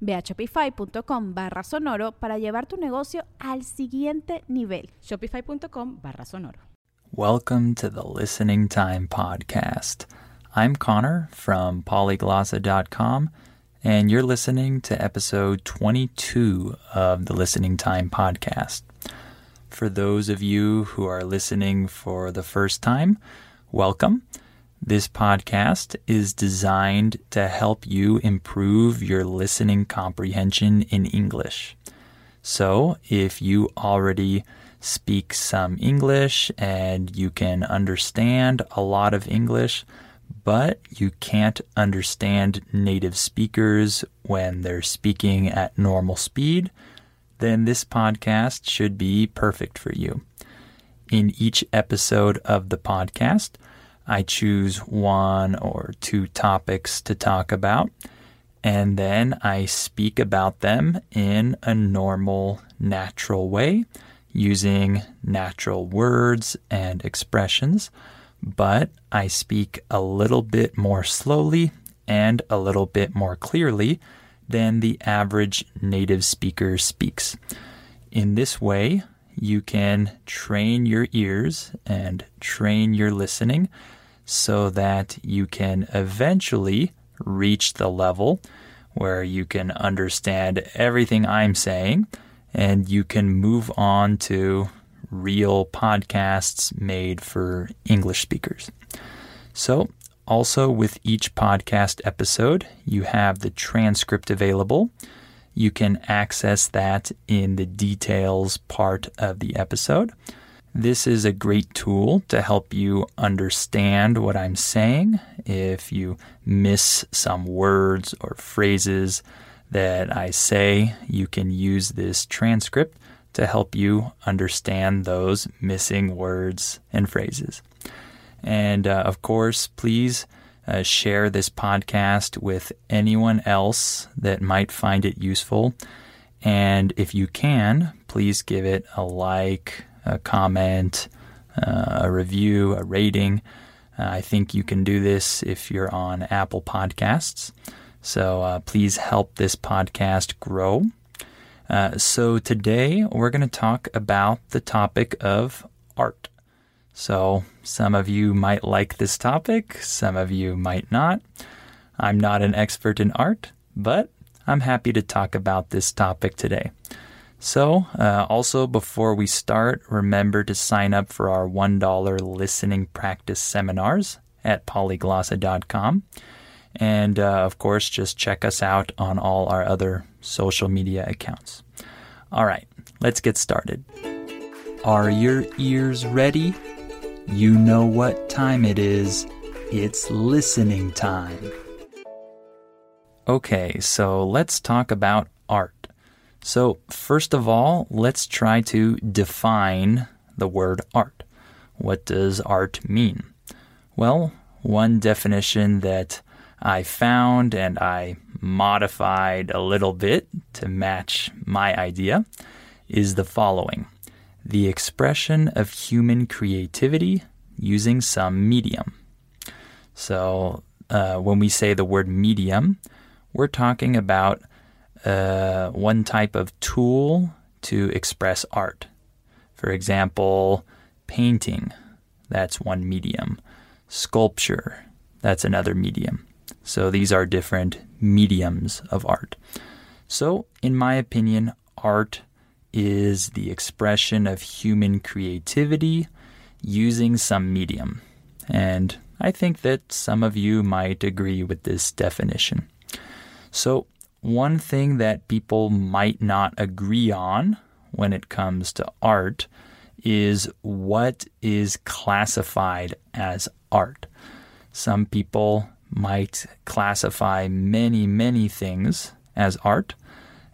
Ve a shopify.com barra sonoro para llevar tu negocio al siguiente nivel. Shopify.com barra sonoro. Welcome to the Listening Time Podcast. I'm Connor from polyglossa.com, and you're listening to episode 22 of the Listening Time Podcast. For those of you who are listening for the first time, welcome. This podcast is designed to help you improve your listening comprehension in English. So, if you already speak some English and you can understand a lot of English, but you can't understand native speakers when they're speaking at normal speed, then this podcast should be perfect for you. In each episode of the podcast, I choose one or two topics to talk about, and then I speak about them in a normal, natural way using natural words and expressions, but I speak a little bit more slowly and a little bit more clearly than the average native speaker speaks. In this way, you can train your ears and train your listening so that you can eventually reach the level where you can understand everything I'm saying and you can move on to real podcasts made for English speakers. So, also with each podcast episode, you have the transcript available. You can access that in the details part of the episode. This is a great tool to help you understand what I'm saying. If you miss some words or phrases that I say, you can use this transcript to help you understand those missing words and phrases. And uh, of course, please uh, share this podcast with anyone else that might find it useful. And if you can, please give it a like, a comment, uh, a review, a rating. Uh, I think you can do this if you're on Apple Podcasts. So uh, please help this podcast grow. Uh, so today we're going to talk about the topic of art. So some of you might like this topic, some of you might not. I'm not an expert in art, but I'm happy to talk about this topic today. So, uh, also before we start, remember to sign up for our $1 listening practice seminars at polyglossa.com. And uh, of course, just check us out on all our other social media accounts. All right, let's get started. Are your ears ready? You know what time it is. It's listening time. Okay, so let's talk about art. So, first of all, let's try to define the word art. What does art mean? Well, one definition that I found and I modified a little bit to match my idea is the following the expression of human creativity using some medium. So, uh, when we say the word medium, we're talking about uh, one type of tool to express art. For example, painting, that's one medium. Sculpture, that's another medium. So these are different mediums of art. So, in my opinion, art is the expression of human creativity using some medium. And I think that some of you might agree with this definition. So, one thing that people might not agree on when it comes to art is what is classified as art. Some people might classify many, many things as art,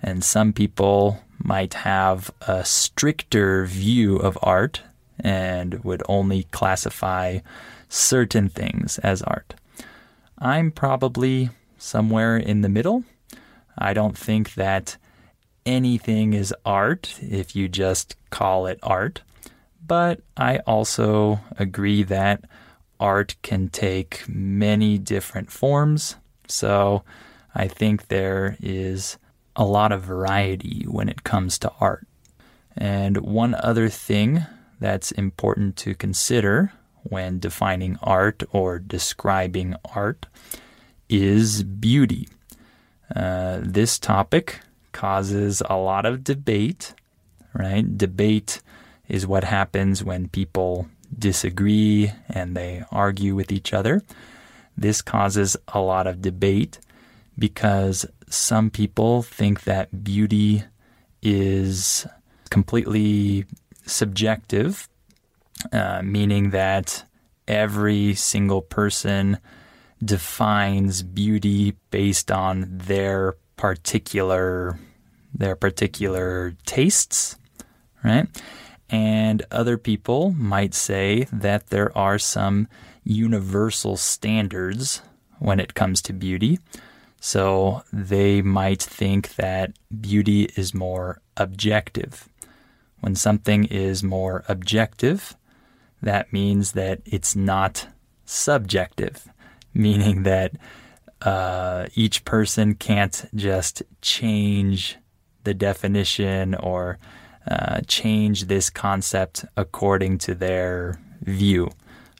and some people might have a stricter view of art and would only classify certain things as art. I'm probably somewhere in the middle. I don't think that anything is art if you just call it art, but I also agree that art can take many different forms. So I think there is a lot of variety when it comes to art. And one other thing that's important to consider when defining art or describing art is beauty. Uh, this topic causes a lot of debate, right? Debate is what happens when people disagree and they argue with each other. This causes a lot of debate because some people think that beauty is completely subjective, uh, meaning that every single person defines beauty based on their particular their particular tastes, right? And other people might say that there are some universal standards when it comes to beauty. So they might think that beauty is more objective. When something is more objective, that means that it's not subjective, meaning that uh, each person can't just change the definition or uh, change this concept according to their view,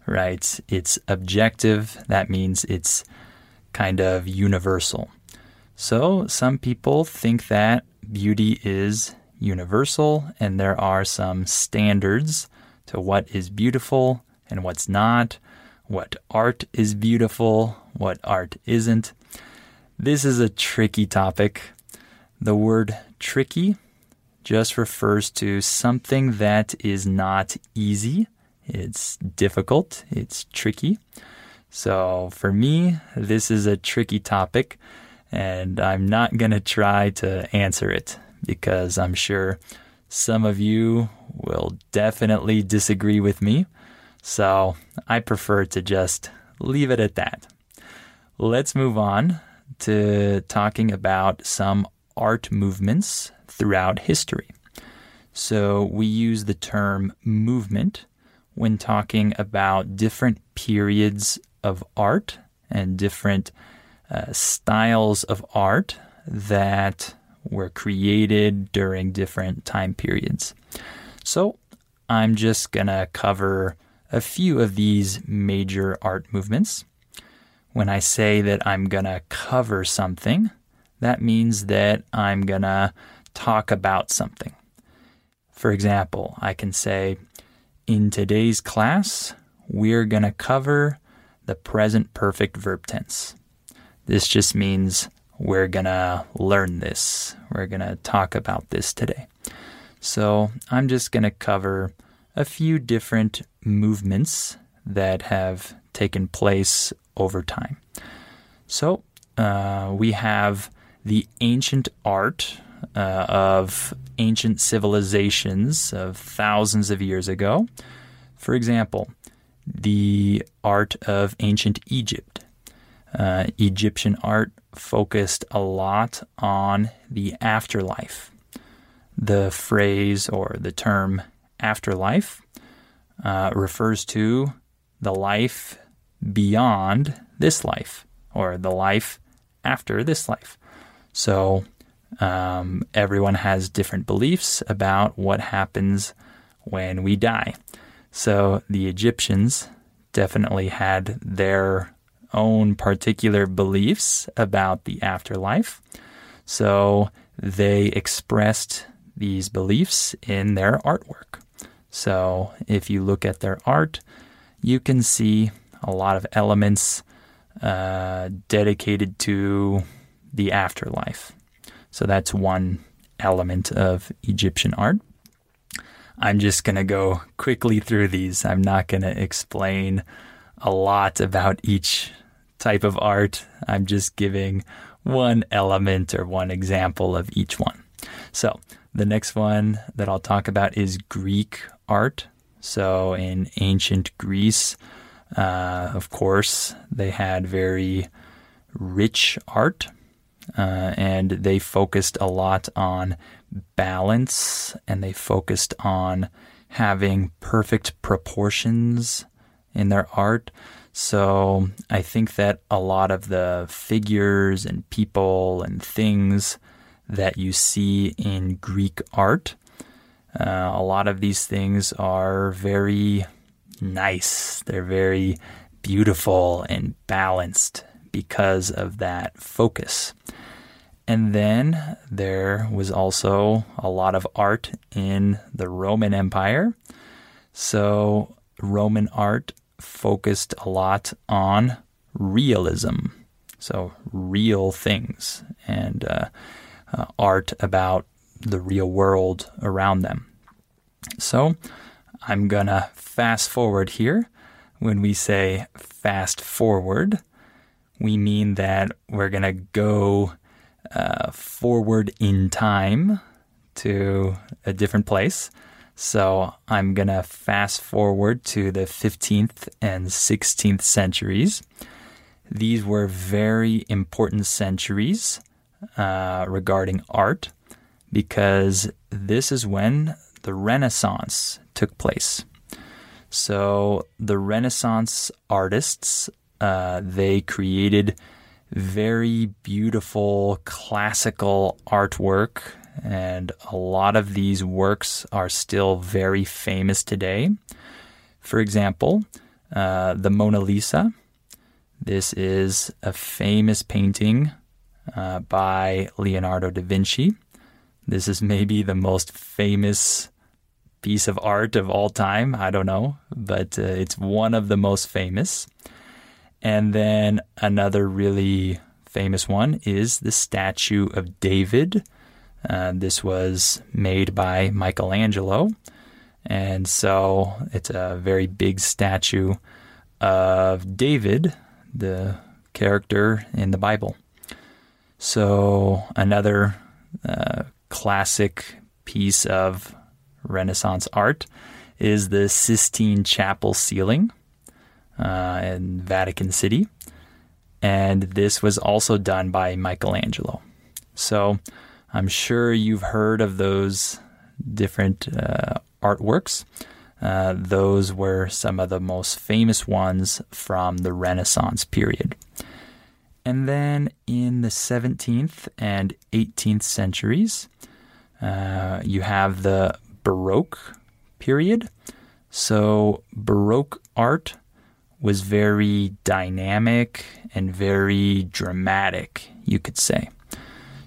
right? It's objective. That means it's kind of universal. So some people think that beauty is universal and there are some standards to what is beautiful and what's not, what art is beautiful, what art isn't. This is a tricky topic. The word tricky just refers to something that is not easy. It's difficult, it's tricky. So for me, this is a tricky topic, and I'm not going to try to answer it because I'm sure some of you will definitely disagree with me. So I prefer to just leave it at that. Let's move on to talking about some art movements throughout history. So we use the term movement when talking about different periods of art and different uh, styles of art that were created during different time periods. So I'm just going to cover a few of these major art movements. When I say that I'm going to cover something, that means that I'm going to talk about something. For example, I can say, in today's class, we're going to cover the present perfect verb tense. This just means we're going to learn this. We're going to talk about this today. So I'm just going to cover a few different movements that have taken place over time. So uh, we have the ancient art uh, of ancient civilizations of thousands of years ago. For example, the art of ancient Egypt. Uh, Egyptian art focused a lot on the afterlife. The phrase or the term afterlife uh, refers to the life beyond this life or the life after this life. So um, everyone has different beliefs about what happens when we die. So the Egyptians definitely had their own particular beliefs about the afterlife. So they expressed these beliefs in their artwork. So if you look at their art, you can see a lot of elements uh, dedicated to the afterlife. So that's one element of Egyptian art. I'm just going to go quickly through these. I'm not going to explain a lot about each type of art. I'm just giving one element or one example of each one. So, the next one that I'll talk about is Greek art. So, in ancient Greece, uh, of course, they had very rich art uh, and they focused a lot on balance and they focused on having perfect proportions in their art. So I think that a lot of the figures and people and things that you see in Greek art, uh, a lot of these things are very nice. They're very beautiful and balanced because of that focus. And then there was also a lot of art in the Roman Empire. So Roman art focused a lot on realism. So real things and uh, uh, art about the real world around them. So I'm going to fast forward here. When we say fast forward, we mean that we're going to go uh, forward in time to a different place. So I'm going to fast forward to the 15th and 16th centuries. These were very important centuries uh, regarding art because this is when the Renaissance took place. So the Renaissance artists uh, they created very beautiful classical artwork, and a lot of these works are still very famous today. For example, uh, the Mona Lisa. This is a famous painting uh, by Leonardo da Vinci. This is maybe the most famous piece of art of all time. I don't know, but uh, it's one of the most famous. And then another really famous one is the statue of David. Uh, this was made by Michelangelo. And so it's a very big statue of David, the character in the Bible. So another uh, classic piece of Renaissance art is the Sistine Chapel ceiling uh, in Vatican City. And this was also done by Michelangelo. So I'm sure you've heard of those different uh, artworks. Uh, those were some of the most famous ones from the Renaissance period. And then in the 17th and 18th centuries, uh, you have the Baroque period. So, Baroque art was very dynamic and very dramatic, you could say.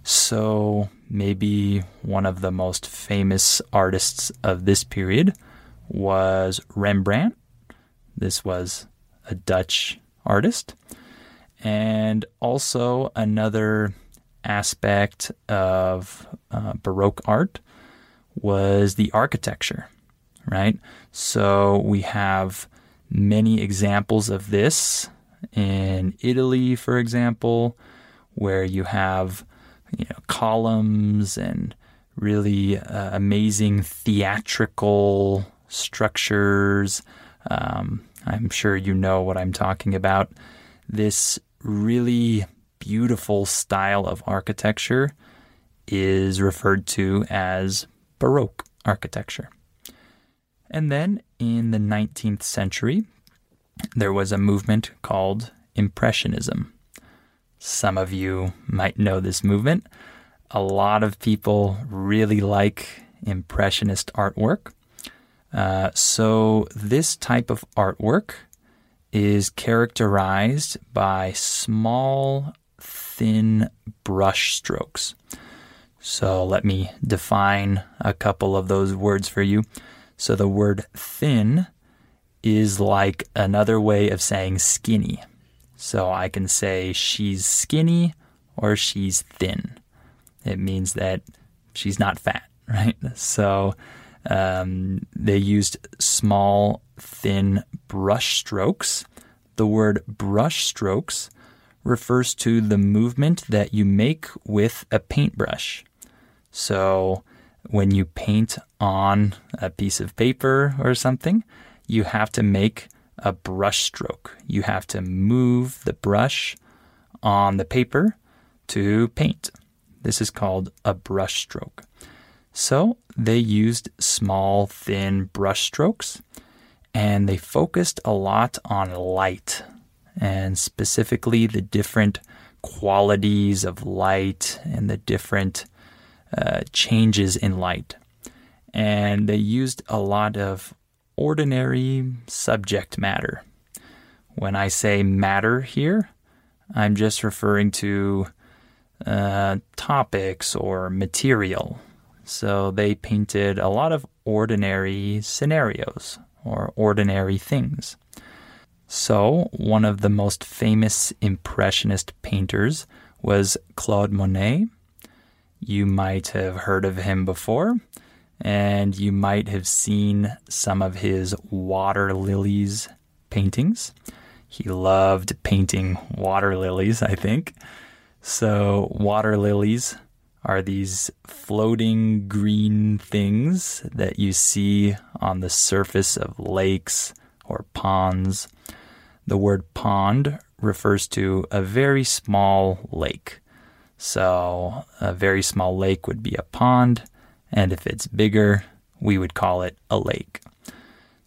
So, maybe one of the most famous artists of this period was Rembrandt. This was a Dutch artist. And also, another aspect of uh, Baroque art was the architecture, right? So, we have many examples of this in Italy, for example, where you have you know, columns and really uh, amazing theatrical structures. Um, I'm sure you know what I'm talking about. This really beautiful style of architecture is referred to as Baroque architecture. And then in the 19th century, there was a movement called Impressionism. Some of you might know this movement. A lot of people really like Impressionist artwork. Uh, so, this type of artwork is characterized by small, thin brush strokes. So, let me define a couple of those words for you. So the word thin is like another way of saying skinny. So I can say she's skinny or she's thin. It means that she's not fat, right? So um, they used small, thin brush strokes. The word brush strokes refers to the movement that you make with a paintbrush. So when you paint on a piece of paper or something, you have to make a brush stroke. You have to move the brush on the paper to paint. This is called a brush stroke. So they used small, thin brush strokes and they focused a lot on light and specifically the different qualities of light and the different uh, changes in light. And they used a lot of ordinary subject matter. When I say matter here, I'm just referring to uh, topics or material. So they painted a lot of ordinary scenarios or ordinary things. So, one of the most famous Impressionist painters was Claude Monet. You might have heard of him before and you might have seen some of his water lilies paintings. He loved painting water lilies, I think. So, water lilies are these floating green things that you see on the surface of lakes or ponds. The word pond refers to a very small lake. So, a very small lake would be a pond and if it's bigger, we would call it a lake.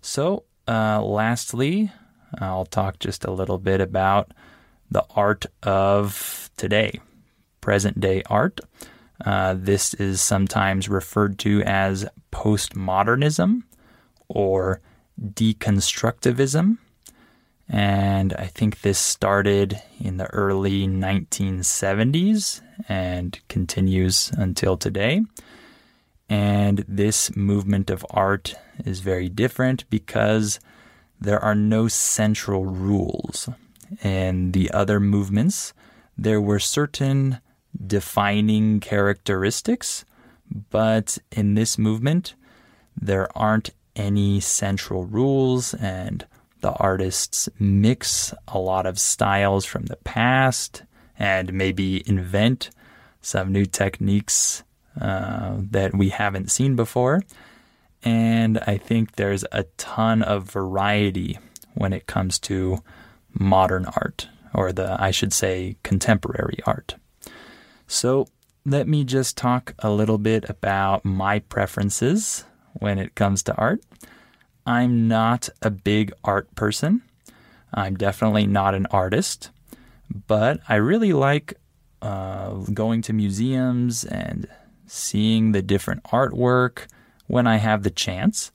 So, uh, lastly, I'll talk just a little bit about the art of today, present day art. Uh, this is sometimes referred to as postmodernism or deconstructivism. And I think this started in the early 1970s and continues until today. And this movement of art is very different because there are no central rules. In the other movements, there were certain defining characteristics, but in this movement, there aren't any central rules, and the artists mix a lot of styles from the past and maybe invent some new techniques uh, that we haven't seen before. And I think there's a ton of variety when it comes to modern art, or the, I should say, contemporary art. So let me just talk a little bit about my preferences when it comes to art. I'm not a big art person. I'm definitely not an artist, but I really like uh, going to museums and seeing the different artwork when I have the chance.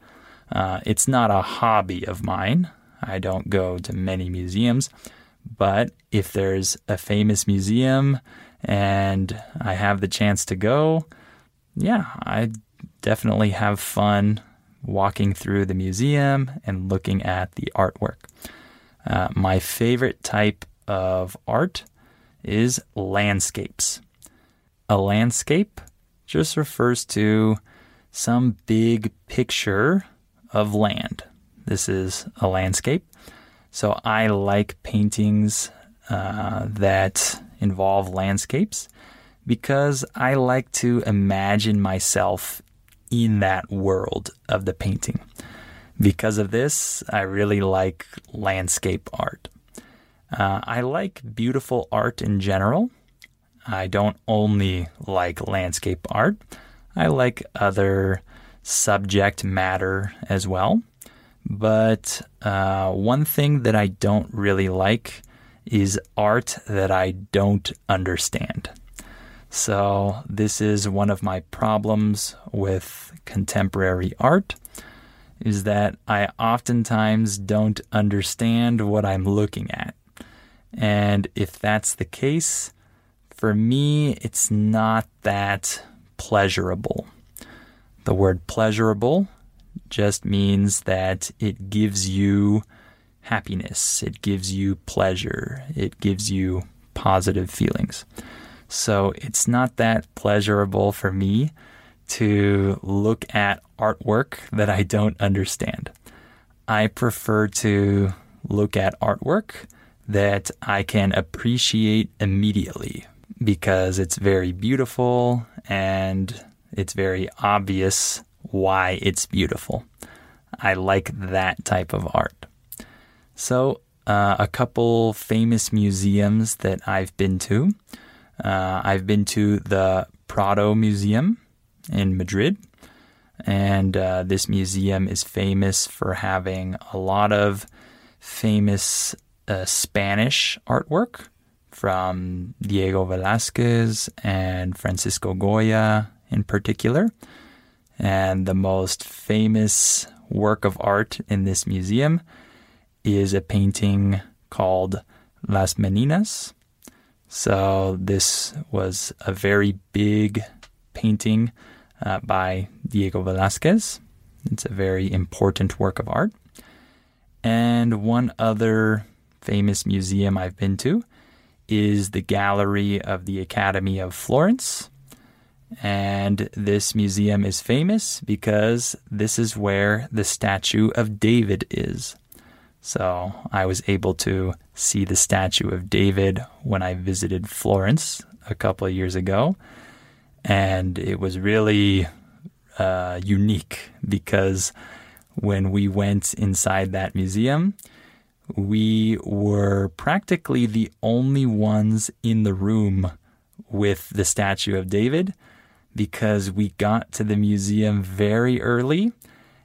Uh, it's not a hobby of mine. I don't go to many museums, but if there's a famous museum and I have the chance to go, yeah, I definitely have fun walking through the museum and looking at the artwork. Uh, my favorite type of art is landscapes. A landscape just refers to some big picture of land. This is a landscape. So I like paintings uh, that involve landscapes because I like to imagine myself in that world of the painting. Because of this, I really like landscape art. Uh, I like beautiful art in general. I don't only like landscape art, I like other subject matter as well. But uh, one thing that I don't really like is art that I don't understand. So, this is one of my problems with contemporary art is that I oftentimes don't understand what I'm looking at. And if that's the case, for me, it's not that pleasurable. The word pleasurable just means that it gives you happiness, it gives you pleasure, it gives you positive feelings. So it's not that pleasurable for me to look at artwork that I don't understand. I prefer to look at artwork that I can appreciate immediately because it's very beautiful and it's very obvious why it's beautiful. I like that type of art. So, uh, a couple famous museums that I've been to. Uh, I've been to the Prado Museum in Madrid. And uh, this museum is famous for having a lot of famous uh, Spanish artwork from Diego Velázquez and Francisco Goya in particular. And the most famous work of art in this museum is a painting called Las Meninas. So, this was a very big painting uh, by Diego Velázquez. It's a very important work of art. And one other famous museum I've been to is the Gallery of the Academy of Florence. And this museum is famous because this is where the statue of David is. So I was able to see the statue of David when I visited Florence a couple of years ago. And it was really uh, unique because when we went inside that museum, we were practically the only ones in the room with the statue of David because we got to the museum very early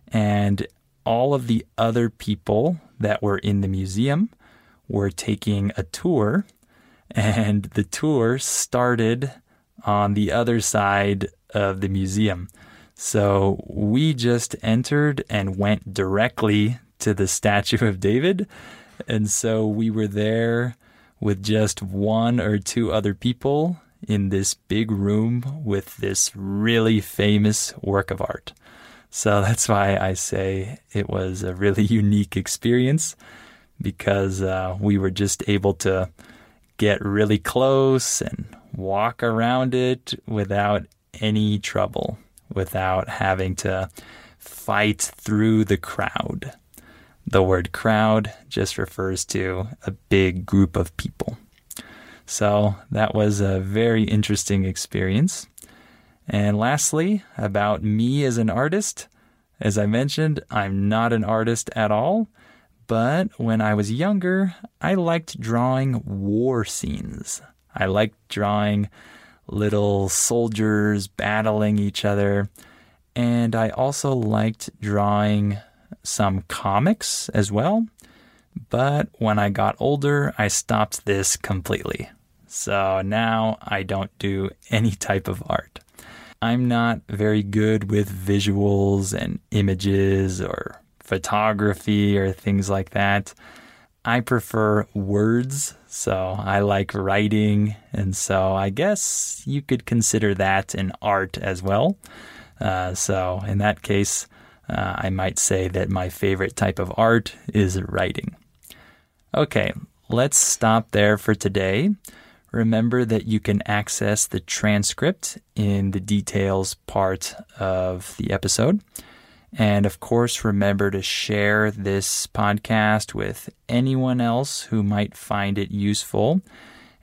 and all of the other people that were in the museum were taking a tour and the tour started on the other side of the museum. So we just entered and went directly to the statue of David. And so we were there with just one or two other people in this big room with this really famous work of art. So that's why I say it was a really unique experience because uh, we were just able to get really close and walk around it without any trouble, without having to fight through the crowd. The word crowd just refers to a big group of people. So that was a very interesting experience. And lastly, about me as an artist, as I mentioned, I'm not an artist at all. But when I was younger, I liked drawing war scenes. I liked drawing little soldiers battling each other. And I also liked drawing some comics as well. But when I got older, I stopped this completely. So now I don't do any type of art. I'm not very good with visuals and images or photography or things like that. I prefer words, so I like writing, and so I guess you could consider that an art as well. Uh, so in that case, uh, I might say that my favorite type of art is writing. Okay, let's stop there for today. Remember that you can access the transcript in the details part of the episode. And of course, remember to share this podcast with anyone else who might find it useful.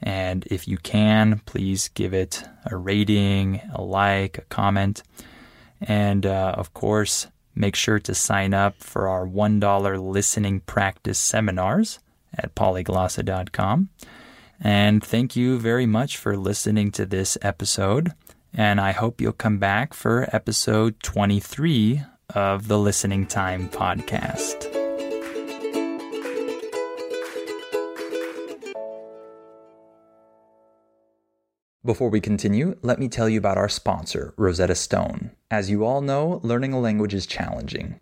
And if you can, please give it a rating, a like, a comment. And uh, of course, make sure to sign up for our $1 listening practice seminars at polyglossa.com. And thank you very much for listening to this episode. And I hope you'll come back for episode 23 of the Listening Time podcast. Before we continue, let me tell you about our sponsor, Rosetta Stone. As you all know, learning a language is challenging.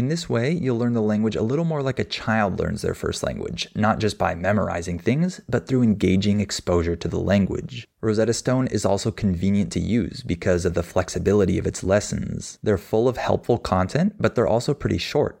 In this way, you'll learn the language a little more like a child learns their first language, not just by memorizing things, but through engaging exposure to the language. Rosetta Stone is also convenient to use because of the flexibility of its lessons. They're full of helpful content, but they're also pretty short